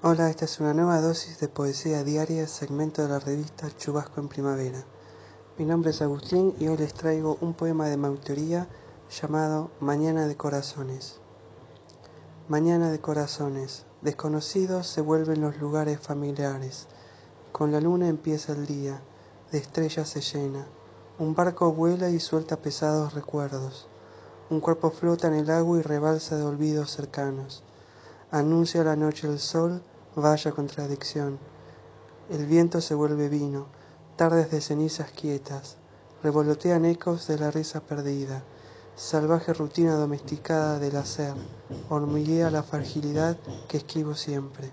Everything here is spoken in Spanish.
Hola, esta es una nueva dosis de poesía diaria, segmento de la revista Chubasco en Primavera. Mi nombre es Agustín y hoy les traigo un poema de mi llamado Mañana de Corazones. Mañana de Corazones, desconocidos se vuelven los lugares familiares. Con la luna empieza el día, de estrellas se llena. Un barco vuela y suelta pesados recuerdos. Un cuerpo flota en el agua y rebalsa de olvidos cercanos. Anuncia la noche el sol, vaya contradicción. El viento se vuelve vino, tardes de cenizas quietas, revolotean ecos de la risa perdida, salvaje rutina domesticada del hacer, hormiguea la fragilidad que esquivo siempre.